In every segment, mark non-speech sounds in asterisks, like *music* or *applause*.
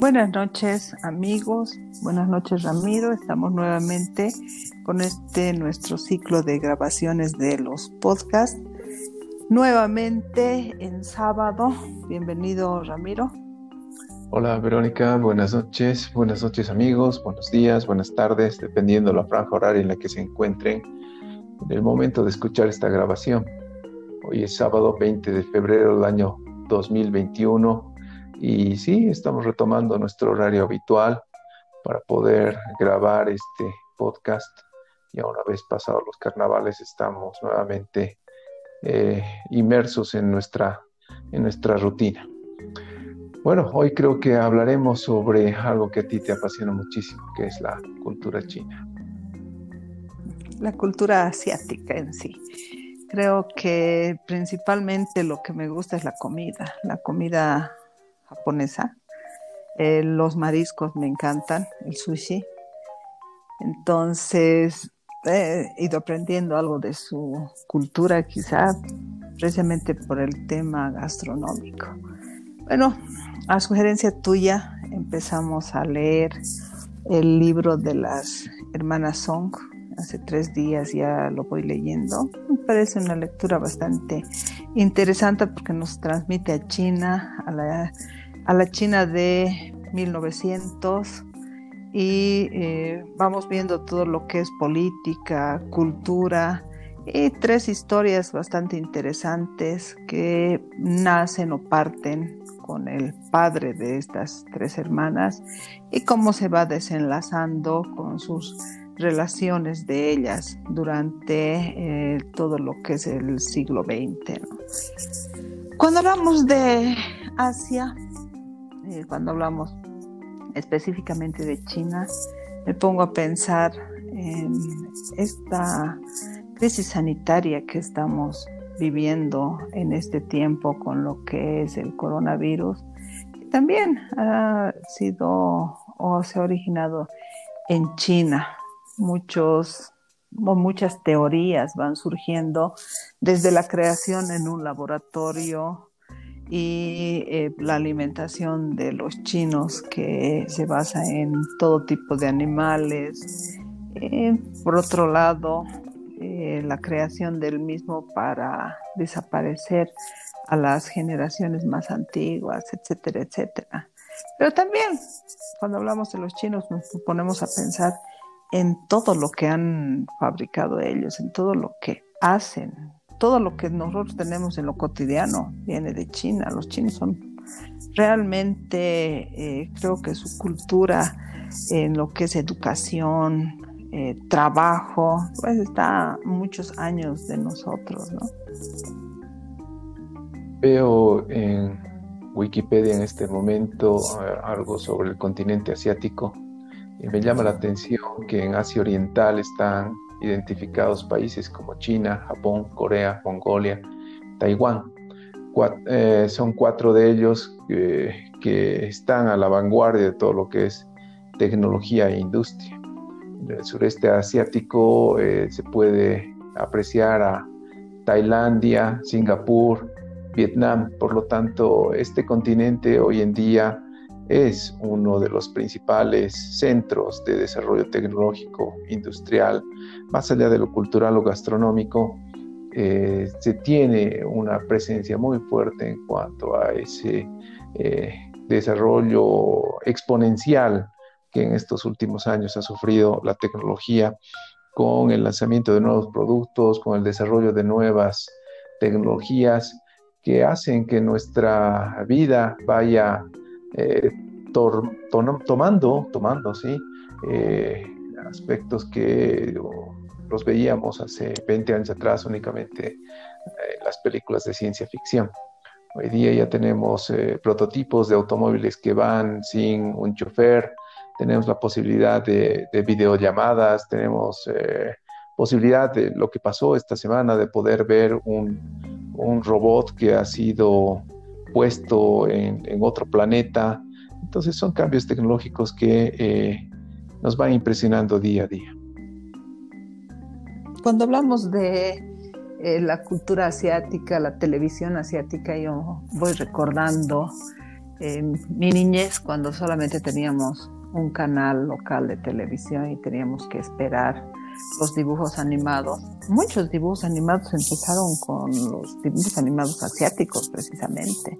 Buenas noches amigos, buenas noches Ramiro, estamos nuevamente con este nuestro ciclo de grabaciones de los podcasts. Nuevamente en sábado, bienvenido Ramiro. Hola Verónica, buenas noches, buenas noches amigos, buenos días, buenas tardes, dependiendo la franja horaria en la que se encuentren en el momento de escuchar esta grabación. Hoy es sábado 20 de febrero del año 2021 y sí, estamos retomando nuestro horario habitual para poder grabar este podcast. Y una vez pasados los carnavales estamos nuevamente eh, inmersos en nuestra, en nuestra rutina. Bueno, hoy creo que hablaremos sobre algo que a ti te apasiona muchísimo, que es la cultura china. La cultura asiática en sí. Creo que principalmente lo que me gusta es la comida, la comida japonesa. Eh, los mariscos me encantan, el sushi. Entonces, he ido aprendiendo algo de su cultura, quizá precisamente por el tema gastronómico. Bueno, a sugerencia tuya empezamos a leer el libro de las hermanas Song. Hace tres días ya lo voy leyendo. Me parece una lectura bastante interesante porque nos transmite a China, a la a la China de 1900 y eh, vamos viendo todo lo que es política, cultura y tres historias bastante interesantes que nacen o parten con el padre de estas tres hermanas y cómo se va desenlazando con sus relaciones de ellas durante eh, todo lo que es el siglo XX. Cuando hablamos de Asia, eh, cuando hablamos específicamente de China, me pongo a pensar en esta crisis sanitaria que estamos viviendo en este tiempo con lo que es el coronavirus, que también ha sido o se ha originado en China. Muchos muchas teorías van surgiendo desde la creación en un laboratorio y eh, la alimentación de los chinos que se basa en todo tipo de animales. Eh, por otro lado, eh, la creación del mismo para desaparecer a las generaciones más antiguas, etcétera, etcétera. Pero también, cuando hablamos de los chinos, nos ponemos a pensar en todo lo que han fabricado ellos, en todo lo que hacen, todo lo que nosotros tenemos en lo cotidiano viene de China. Los chinos son realmente, eh, creo que su cultura en lo que es educación, eh, trabajo, pues está muchos años de nosotros, ¿no? Veo en Wikipedia en este momento eh, algo sobre el continente asiático me llama la atención que en Asia Oriental están identificados países como China, Japón, Corea, Mongolia, Taiwán. Eh, son cuatro de ellos que están a la vanguardia de todo lo que es tecnología e industria. En el sureste asiático eh, se puede apreciar a Tailandia, Singapur, Vietnam. Por lo tanto, este continente hoy en día es uno de los principales centros de desarrollo tecnológico industrial, más allá de lo cultural o gastronómico, eh, se tiene una presencia muy fuerte en cuanto a ese eh, desarrollo exponencial que en estos últimos años ha sufrido la tecnología con el lanzamiento de nuevos productos, con el desarrollo de nuevas tecnologías que hacen que nuestra vida vaya eh, tomando, tomando, sí, eh, aspectos que los veíamos hace 20 años atrás únicamente en las películas de ciencia ficción. Hoy día ya tenemos eh, prototipos de automóviles que van sin un chofer, tenemos la posibilidad de, videollamadas, tenemos posibilidad de lo que pasó esta semana de poder ver un, un robot que ha sido puesto en, otro planeta. Entonces son cambios tecnológicos que eh, nos van impresionando día a día. Cuando hablamos de eh, la cultura asiática, la televisión asiática, yo voy recordando en mi niñez cuando solamente teníamos un canal local de televisión y teníamos que esperar los dibujos animados. Muchos dibujos animados empezaron con los dibujos animados asiáticos precisamente.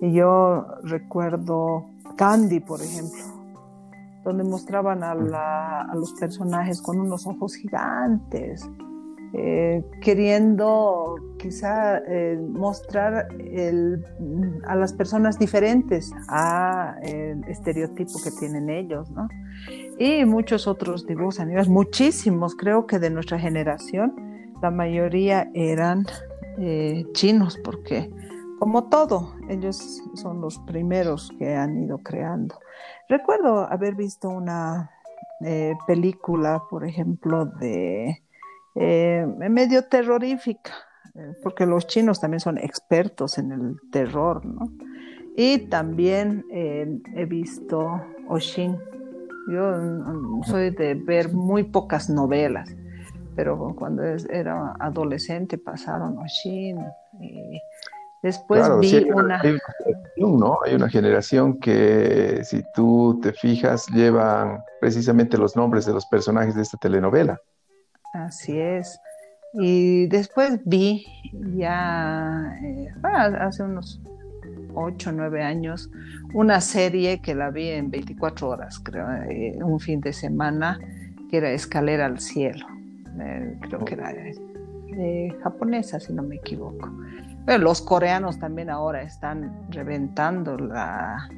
Y yo recuerdo Candy, por ejemplo, donde mostraban a, los personajes con unos ojos gigantes, eh, queriendo quizá eh, mostrar a las personas diferentes a estereotipo que tienen ellos, ¿no? Y muchos otros dibujos animados, muchísimos, creo que de nuestra generación, la mayoría eran eh, chinos, porque como todo, ellos son los primeros que han ido creando. Recuerdo haber visto una película, por ejemplo, de eh, medio terrorífica, eh, porque los chinos también son expertos en el terror, ¿no? Y también eh, he visto Oshin. Yo mm, soy de ver muy pocas novelas, pero cuando era adolescente pasaron Oshin. Y después vi una... Hay ¿no? hay una generación que, si tú te fijas, llevan precisamente los nombres de los personajes de esta telenovela. Así es. Y después vi ya eh, hace unos 8 o 9 años una serie que la vi en 24 horas, creo, eh, un fin de semana, que era Escalera al Cielo. Eh, creo que era japonesa, si no me equivoco. Los coreanos también ahora están reventando la,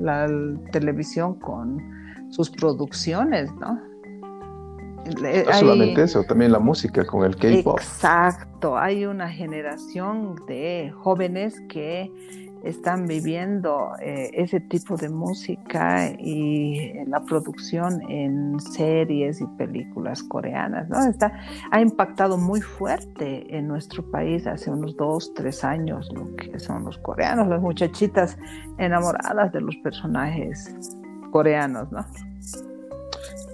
la televisión con sus producciones, ¿no? No solamente eso, también la música con el K-pop. Exacto, hay una generación de jóvenes que están viviendo eh, ese tipo de música y la producción en series y películas coreanas, ¿no? Está, ha impactado muy fuerte en nuestro país hace unos dos, tres años lo que son los coreanos, las muchachitas enamoradas de los personajes coreanos, ¿no?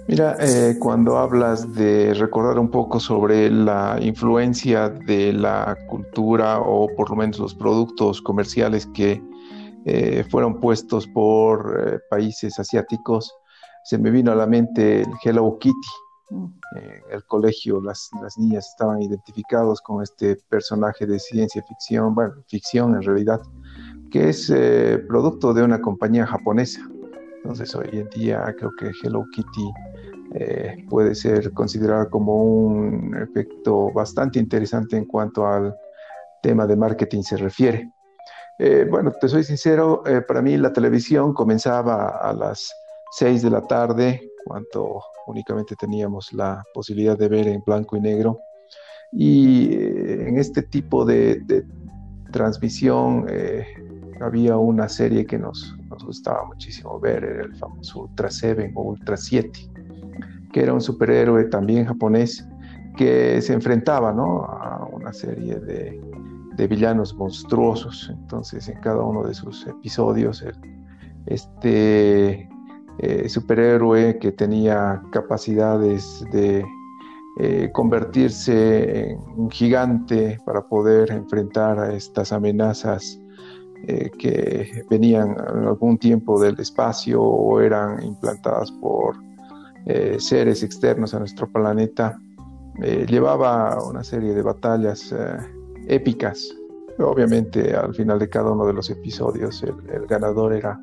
Mira, eh, cuando hablas de recordar un poco sobre la influencia de la cultura o por lo menos los productos comerciales que eh, fueron puestos por eh, países asiáticos, se me vino a la mente el Hello Kitty. Mm. En el colegio las, las niñas estaban identificados con este personaje de ciencia ficción, bueno, ficción en realidad, que es producto de una compañía japonesa. Entonces hoy en día creo que Hello Kitty eh, puede ser considerada como un efecto bastante interesante en cuanto al tema de marketing se refiere. Eh, bueno, te soy sincero, eh, para mí la televisión comenzaba a las 6 de la tarde, cuando únicamente teníamos la posibilidad de ver en blanco y negro. Y en este tipo de, de transmisión había una serie que nos, nos, gustaba muchísimo ver, era el famoso Ultra 7 o Ultra 7 que era un superhéroe también japonés, que se enfrentaba a una serie de, villanos monstruosos. Entonces, en cada uno de sus episodios, este eh, superhéroe que tenía capacidades de eh, convertirse en un gigante para poder enfrentar a estas amenazas eh, que venían en algún tiempo del espacio o eran implantadas por eh, seres externos a nuestro planeta, eh, llevaba una serie de batallas épicas. Obviamente al final de cada uno de los episodios el, ganador era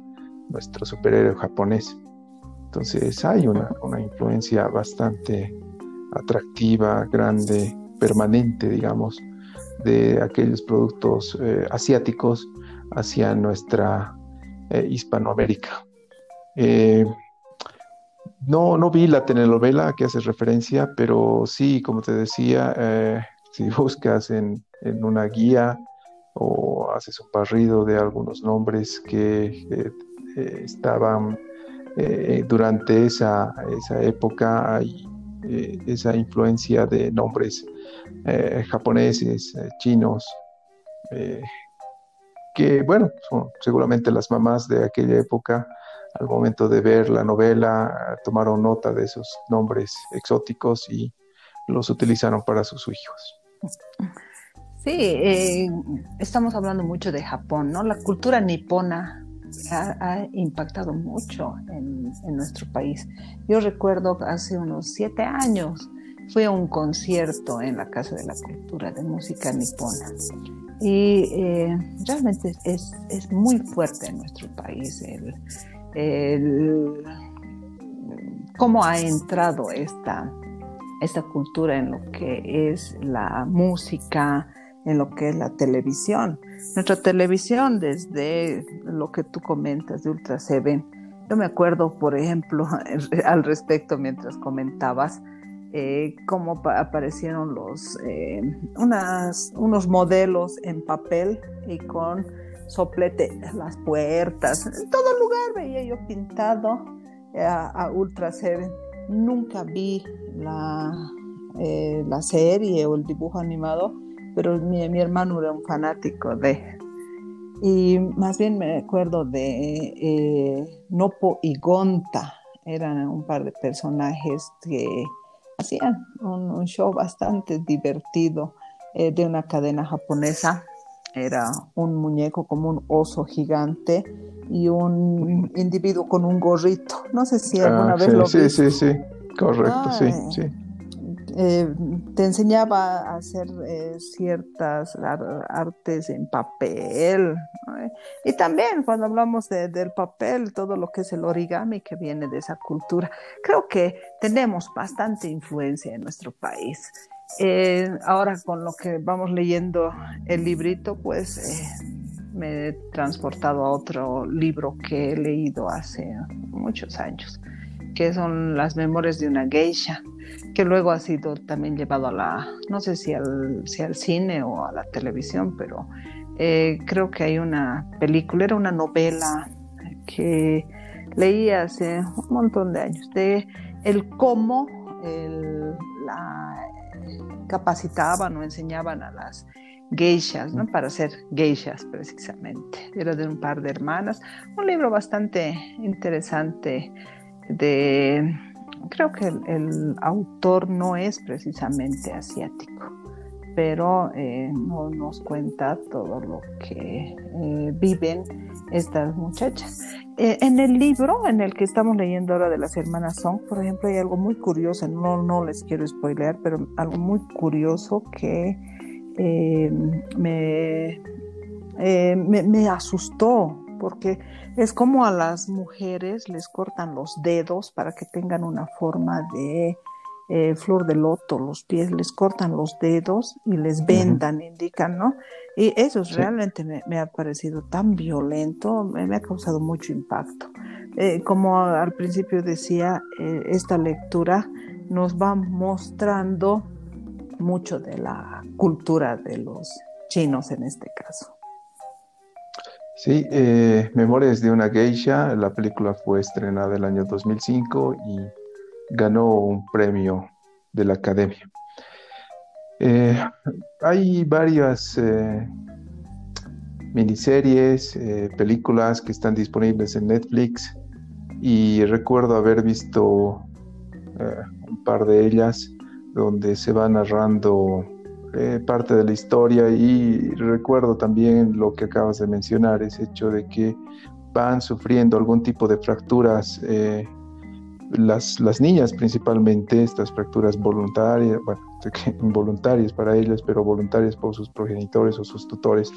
nuestro superhéroe japonés. Entonces hay una, una influencia bastante atractiva, grande, permanente, digamos, de aquellos productos asiáticos hacia nuestra Hispanoamérica. No, no vi la telenovela que haces referencia, pero sí, como te decía, eh, si *laughs* buscas en, una guía o haces un barrido de algunos nombres que eh, eh, estaban durante esa, esa época, hay esa influencia de nombres japoneses, chinos, que bueno, seguramente las mamás de aquella época al momento de ver la novela tomaron nota de esos nombres exóticos y los utilizaron para sus hijos. Sí, eh, estamos hablando mucho de Japón, ¿no? La cultura nipona ha, impactado mucho en, nuestro país. Yo recuerdo hace unos siete años fui a un concierto en la Casa de la Cultura de Música Nipona y eh, realmente es, es, muy fuerte en nuestro país el, el, cómo ha entrado esta, esta cultura en lo que es la música, en lo que es la televisión. Nuestra televisión, desde lo que tú comentas de Ultra Seven, yo me acuerdo, por ejemplo, *laughs* al respecto mientras comentabas, eh, cómo aparecieron los, eh, unos modelos en papel y con soplete las puertas. En todo lugar veía yo pintado eh, a, Ultra Seven. Nunca vi la, la serie o el dibujo animado, pero mi, hermano era un fanático de... Y más bien me acuerdo de eh, Nopo y Gonta, eran un par de personajes que hacían un, show bastante divertido eh, de una cadena japonesa. Era un muñeco como un oso gigante y un individuo con un gorrito. No sé si alguna ah, vez lo Sí, sí, sí, correcto, sí, sí. Eh, te enseñaba a hacer eh, ciertas artes en papel. Y también cuando hablamos del papel, todo lo que es el origami que viene de esa cultura. Creo que tenemos bastante influencia en nuestro país. Eh, ahora con lo que vamos leyendo el librito, pues me he transportado a otro libro que he leído hace muchos años, que son Las Memorias de una Geisha que luego ha sido también llevado a la, no sé si al, cine o a la televisión, pero eh, creo que hay una película, era una novela que leí hace un montón de años, de el cómo la capacitaban o enseñaban a las geishas, ¿no? Para ser geishas precisamente. Era de un par de hermanas. Un libro bastante interesante de creo que el, autor no es precisamente asiático, pero eh, no nos cuenta todo lo que eh, viven estas muchachas. Eh, en el libro en el que estamos leyendo ahora de las hermanas Song, por ejemplo, hay algo muy curioso, no, no les quiero spoilear, pero algo muy curioso que me, me, me asustó porque es como a las mujeres les cortan los dedos para que tengan una forma de eh, flor de loto, los pies les cortan los dedos y les vendan, indican, ¿no? Y eso realmente me, ha parecido tan violento, me, ha causado mucho impacto. Eh, como al principio decía, eh, esta lectura nos va mostrando mucho de la cultura de los chinos en este caso. Sí, eh, Memorias de una Geisha, la película fue estrenada el año 2005 y ganó un premio de la Academia. Eh, hay varias eh, miniseries, películas que están disponibles en Netflix y recuerdo haber visto un par de ellas donde se va narrando eh, parte de la historia y recuerdo también lo que acabas de mencionar, ese hecho de que van sufriendo algún tipo de fracturas, eh, las, las, niñas principalmente, estas fracturas voluntarias, bueno, *laughs* involuntarias para ellas, pero voluntarias por sus progenitores o sus tutores,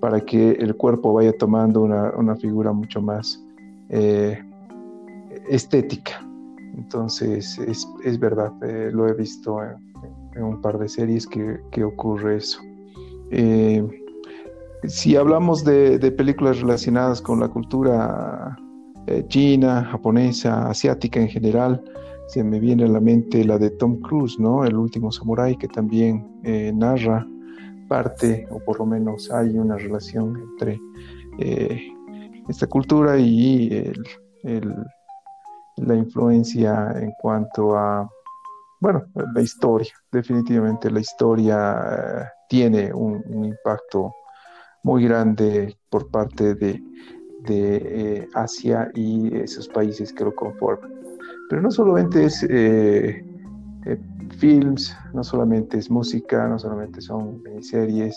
para que el cuerpo vaya tomando una, una figura mucho más eh, estética. Entonces, es, es verdad, lo he visto en, en un par de series que, ocurre eso. Eh, si hablamos de, películas relacionadas con la cultura eh, china, japonesa, asiática en general, se me viene a la mente la de Tom Cruise, ¿no? El último samurái, que también eh, narra parte, o por lo menos hay una relación entre esta cultura y la influencia en cuanto a bueno, la historia, definitivamente la historia eh, tiene un, impacto muy grande por parte de, eh, Asia y esos países que lo conforman. Pero no solamente es eh, films, no solamente es música, no solamente son series.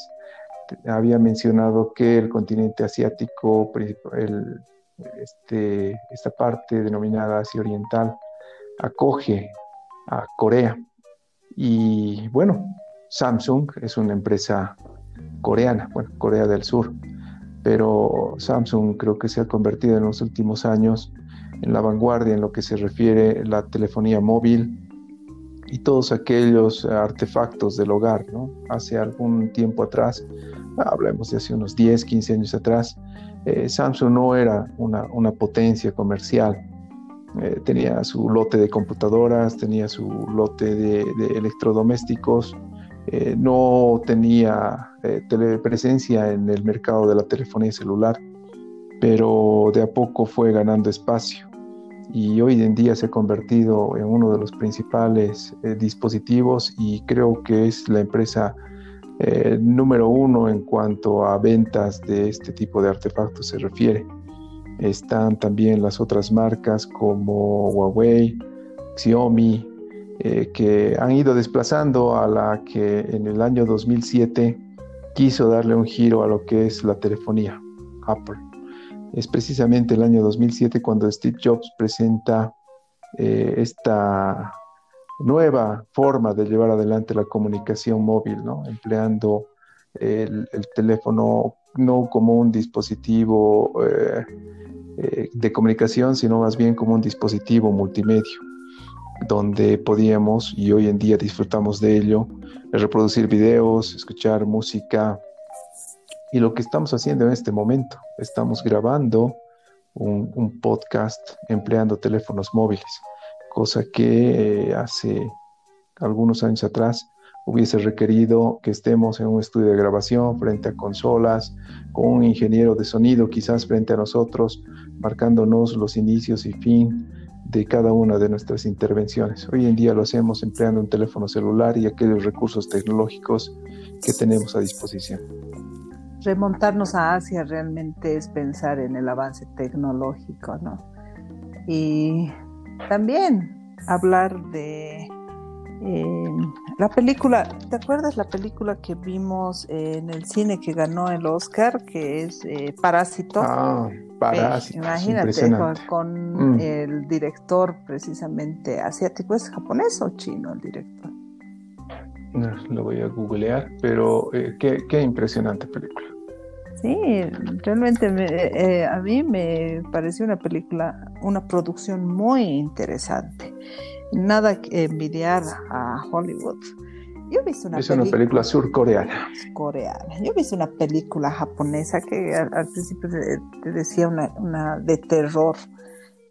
Había mencionado que el continente asiático, el este, esta parte denominada Asia Oriental acoge a Corea. Y bueno, Samsung es una empresa coreana, bueno, Corea del Sur, pero Samsung creo que se ha convertido en los últimos años en la vanguardia en lo que se refiere a la telefonía móvil y todos aquellos artefactos del hogar, ¿no? Hace algún tiempo atrás, hablemos de hace unos 10, 15 años atrás, eh, Samsung no era una, potencia comercial. Eh, tenía su lote de computadoras, tenía su lote de, electrodomésticos, eh, no tenía presencia en el mercado de la telefonía celular, pero de a poco fue ganando espacio y hoy en día se ha convertido en uno de los principales dispositivos y creo que es la empresa eh, número uno en cuanto a ventas de este tipo de artefactos se refiere. Están también las otras marcas como Huawei, Xiaomi, eh, que han ido desplazando a la que en el año 2007 quiso darle un giro a lo que es la telefonía, Apple. Es precisamente el año 2007 cuando Steve Jobs presenta eh, esta nueva forma de llevar adelante la comunicación móvil, ¿no? empleando el, teléfono no como un dispositivo eh, eh, de comunicación, sino más bien como un dispositivo multimedio, donde podíamos, y hoy en día disfrutamos de ello, reproducir videos, escuchar música. Y lo que estamos haciendo en este momento, estamos grabando un podcast empleando teléfonos móviles cosa que eh, hace algunos años atrás hubiese requerido que estemos en un estudio de grabación frente a consolas, con un ingeniero de sonido quizás frente a nosotros, marcándonos los inicios y fin de cada una de nuestras intervenciones. Hoy en día lo hacemos empleando un teléfono celular y aquellos recursos tecnológicos que tenemos a disposición. Remontarnos a Asia realmente es pensar en el avance tecnológico, ¿no? Y también hablar de eh, la película, ¿te acuerdas la película que vimos en el cine que ganó el Oscar, que es eh, Parásito? Ah, Parásito. imagínate, con, mm. el director precisamente asiático, ¿es japonés o chino el director? lo voy a googlear, pero eh, qué, qué impresionante película. Sí, realmente eh, a mí me pareció una película, una producción muy interesante. Nada que envidiar a Hollywood. Yo he visto una es una película surcoreana. Coreana. Yo he visto una película japonesa que al, principio te, decía una, de terror,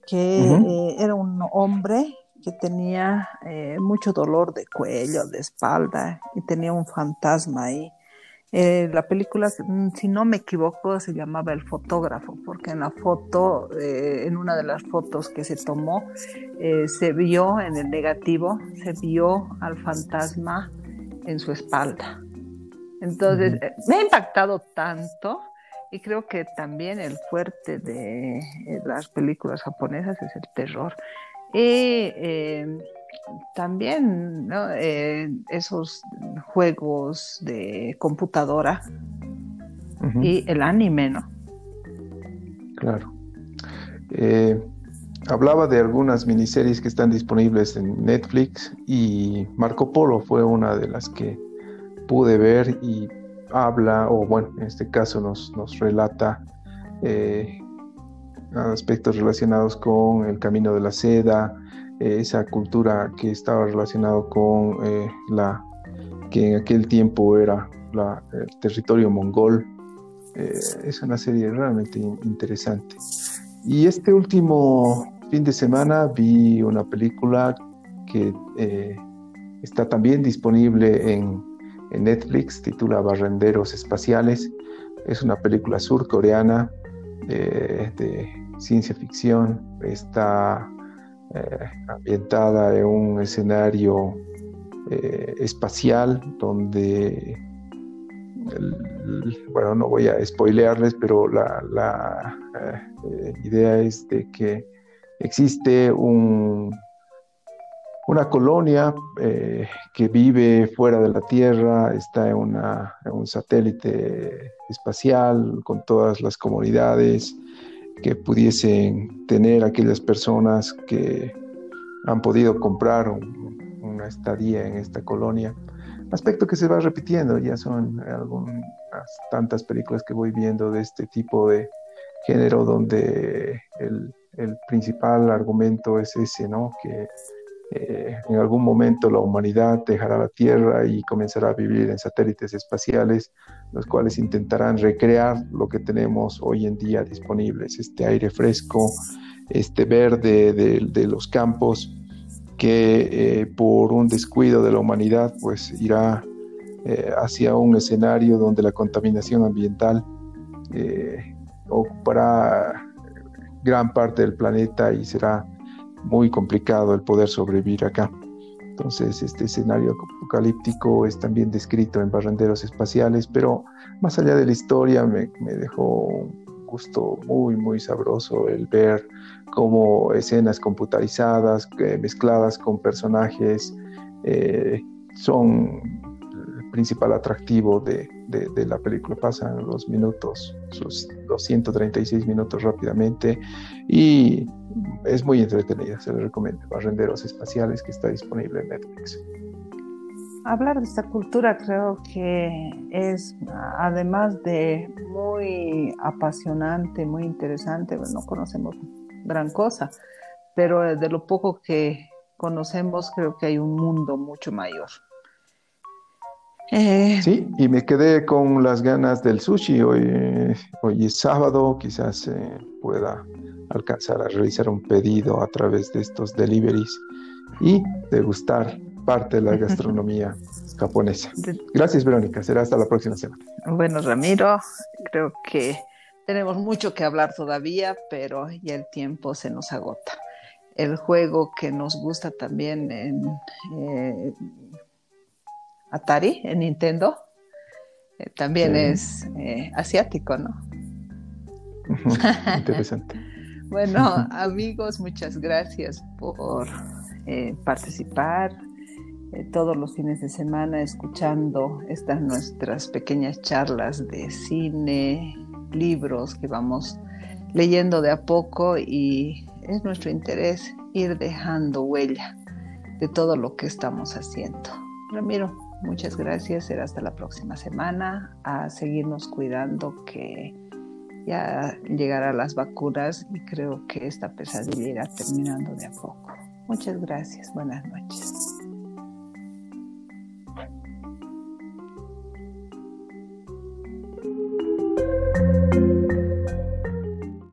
que eh, era un hombre que tenía eh, mucho dolor de cuello, de espalda, y tenía un fantasma ahí eh, la película, mm, si no me equivoco, se llamaba El fotógrafo, porque en la foto, eh, en una de las fotos que se tomó, eh, se vio en el negativo, se vio al fantasma en su espalda. Entonces, me ha impactado tanto y creo que también el fuerte de las películas japonesas es el terror. Y también eh, esos juegos de computadora y el anime, ¿no? Claro. Eh, hablaba de algunas miniseries que están disponibles en Netflix y Marco Polo fue una de las que pude ver y habla, o bueno, en este caso nos, nos relata eh, aspectos relacionados con el camino de la seda, esa cultura que estaba relacionado con eh, la que en aquel tiempo era la, el territorio mongol. Eh, es una serie realmente interesante. Y este último fin de semana vi una película que está también disponible en, en, Netflix, titula Barrenderos Espaciales. Es una película surcoreana de ciencia ficción. Está eh, ambientada en un escenario eh, espacial donde, bueno, no voy a spoilearles, pero la, eh, idea es de que existe un, una colonia que vive fuera de la Tierra, está en, una, en un satélite espacial con todas las comunidades que pudiesen tener aquellas personas que han podido comprar una estadía en esta colonia. Aspecto que se va repitiendo, ya son algunas tantas películas que voy viendo de este tipo de género donde el, el principal argumento es ese, ¿no? Que eh, en algún momento la humanidad dejará la Tierra y comenzará a vivir en satélites espaciales, los cuales intentarán recrear lo que tenemos hoy en día disponibles, este aire fresco, este verde de, los campos, que eh, por un descuido de la humanidad pues irá eh, hacia un escenario donde la contaminación ambiental ocupará gran parte del planeta y será muy complicado el poder sobrevivir acá. Entonces, este escenario apocalíptico es también descrito en Barrenderos Espaciales, pero más allá de la historia me, dejó un gusto muy, muy sabroso el ver cómo escenas computarizadas, eh, mezcladas con personajes, eh, son principal atractivo de, de, la película. Pasan los minutos, sus 236 minutos rápidamente y es muy entretenida, se le recomiendo. Barrenderos Espaciales que está disponible en Netflix. Hablar de esta cultura creo que es, además de muy apasionante, muy interesante, no conocemos gran cosa, pero de lo poco que conocemos creo que hay un mundo mucho mayor. Eh, sí, y me quedé con las ganas del sushi. Hoy, hoy es sábado, quizás eh, pueda alcanzar a realizar un pedido a través de estos deliveries y degustar parte de la *laughs* gastronomía japonesa. Gracias, Verónica. Será hasta la próxima semana. Bueno, Ramiro, creo que tenemos mucho que hablar todavía, pero ya el tiempo se nos agota. El juego que nos gusta también en eh, Atari, en Nintendo, eh, también es eh, asiático, ¿no? Interesante. *laughs* Bueno, *laughs* amigos, muchas gracias por eh, participar todos los fines de semana escuchando estas nuestras pequeñas charlas de cine, libros que vamos leyendo de a poco y es nuestro interés ir dejando huella de todo lo que estamos haciendo. Ramiro, muchas gracias. Será hasta la próxima semana. A seguirnos cuidando que ya llegará las vacunas y creo que esta pesadilla irá terminando de a poco. Muchas gracias. Buenas noches.